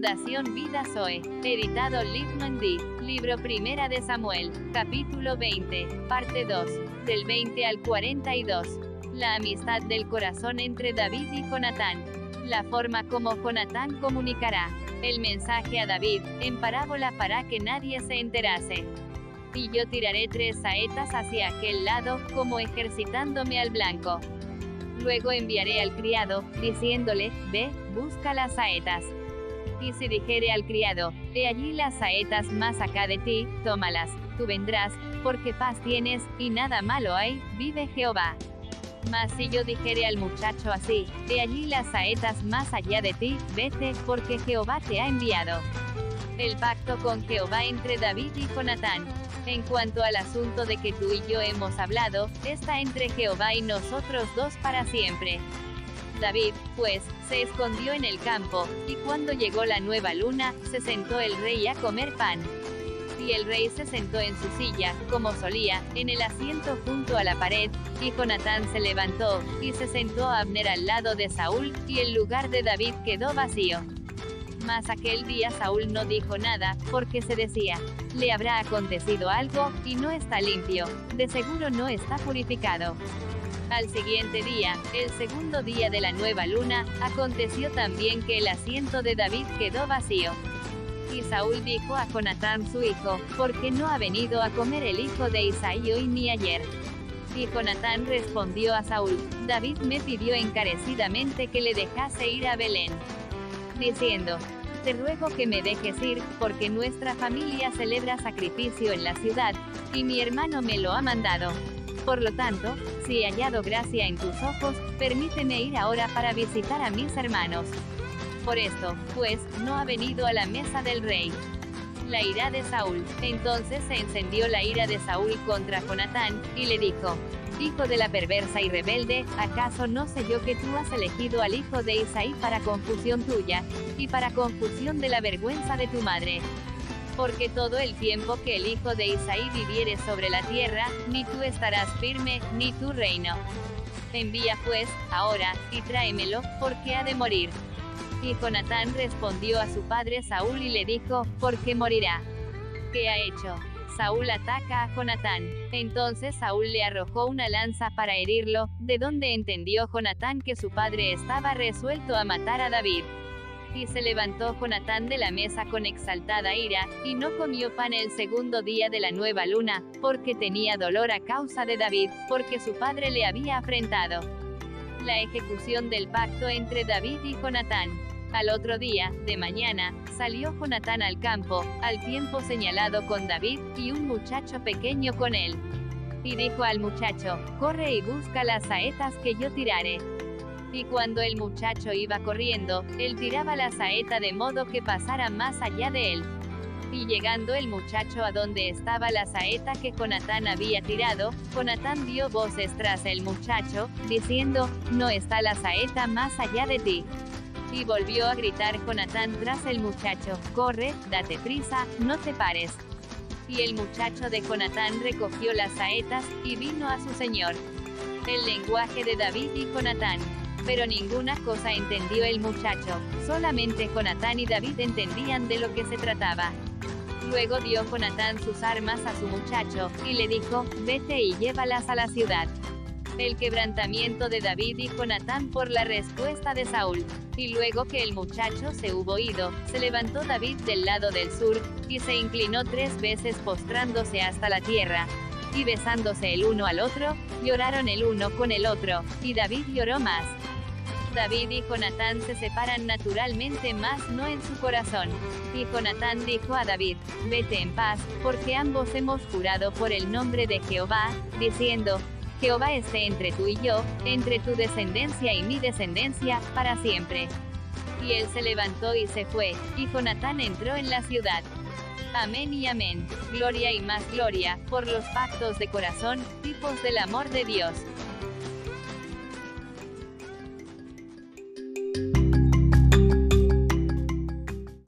Fundación Vida Zoe, editado Livman D. Libro Primera de Samuel, capítulo 20, parte 2, del 20 al 42. La amistad del corazón entre David y Jonatán. La forma como Jonatán comunicará el mensaje a David, en parábola para que nadie se enterase. Y yo tiraré tres saetas hacia aquel lado, como ejercitándome al blanco. Luego enviaré al criado, diciéndole, ve, busca las saetas. Y si dijere al criado, he allí las saetas más acá de ti, tómalas, tú vendrás, porque paz tienes, y nada malo hay, vive Jehová. Mas si yo dijere al muchacho así, he allí las saetas más allá de ti, vete, porque Jehová te ha enviado. El pacto con Jehová entre David y Jonatán. En cuanto al asunto de que tú y yo hemos hablado, está entre Jehová y nosotros dos para siempre. David, pues, se escondió en el campo, y cuando llegó la nueva luna, se sentó el rey a comer pan. Y el rey se sentó en su silla, como solía, en el asiento junto a la pared, y Jonatán se levantó, y se sentó a Abner al lado de Saúl, y el lugar de David quedó vacío. Mas aquel día Saúl no dijo nada, porque se decía, le habrá acontecido algo, y no está limpio, de seguro no está purificado. Al siguiente día, el segundo día de la nueva luna, aconteció también que el asiento de David quedó vacío. Y Saúl dijo a Jonatán su hijo, ¿por qué no ha venido a comer el hijo de Isaí hoy ni ayer? Y Jonatán respondió a Saúl, David me pidió encarecidamente que le dejase ir a Belén. Diciendo, te ruego que me dejes ir, porque nuestra familia celebra sacrificio en la ciudad, y mi hermano me lo ha mandado. Por lo tanto, si hallado gracia en tus ojos, permíteme ir ahora para visitar a mis hermanos. Por esto, pues, no ha venido a la mesa del rey. La ira de Saúl. Entonces se encendió la ira de Saúl contra Jonatán, y le dijo, Hijo de la perversa y rebelde, ¿acaso no sé yo que tú has elegido al hijo de Isaí para confusión tuya, y para confusión de la vergüenza de tu madre? Porque todo el tiempo que el hijo de Isaí viviere sobre la tierra, ni tú estarás firme, ni tu reino. Envía pues, ahora, y tráemelo, porque ha de morir. Y Jonatán respondió a su padre Saúl y le dijo, ¿por qué morirá? ¿Qué ha hecho? Saúl ataca a Jonatán. Entonces Saúl le arrojó una lanza para herirlo, de donde entendió Jonatán que su padre estaba resuelto a matar a David. Y se levantó Jonatán de la mesa con exaltada ira, y no comió pan el segundo día de la nueva luna, porque tenía dolor a causa de David, porque su padre le había afrentado. La ejecución del pacto entre David y Jonatán. Al otro día, de mañana, salió Jonatán al campo, al tiempo señalado con David, y un muchacho pequeño con él. Y dijo al muchacho, corre y busca las saetas que yo tirare. Y cuando el muchacho iba corriendo, él tiraba la saeta de modo que pasara más allá de él. Y llegando el muchacho a donde estaba la saeta que Jonatán había tirado, Jonatán dio voces tras el muchacho, diciendo, no está la saeta más allá de ti. Y volvió a gritar Jonatán tras el muchacho, corre, date prisa, no te pares. Y el muchacho de Jonatán recogió las saetas, y vino a su señor. El lenguaje de David y Jonatán pero ninguna cosa entendió el muchacho, solamente Jonatán y David entendían de lo que se trataba. Luego dio Jonatán sus armas a su muchacho, y le dijo, vete y llévalas a la ciudad. El quebrantamiento de David y Jonatán por la respuesta de Saúl. Y luego que el muchacho se hubo ido, se levantó David del lado del sur, y se inclinó tres veces postrándose hasta la tierra. Y besándose el uno al otro, lloraron el uno con el otro, y David lloró más. David y Jonatán se separan naturalmente más no en su corazón. Y Jonatán dijo a David, vete en paz, porque ambos hemos jurado por el nombre de Jehová, diciendo, Jehová esté entre tú y yo, entre tu descendencia y mi descendencia, para siempre. Y él se levantó y se fue, y Jonatán entró en la ciudad. Amén y amén. Gloria y más gloria, por los pactos de corazón, tipos del amor de Dios.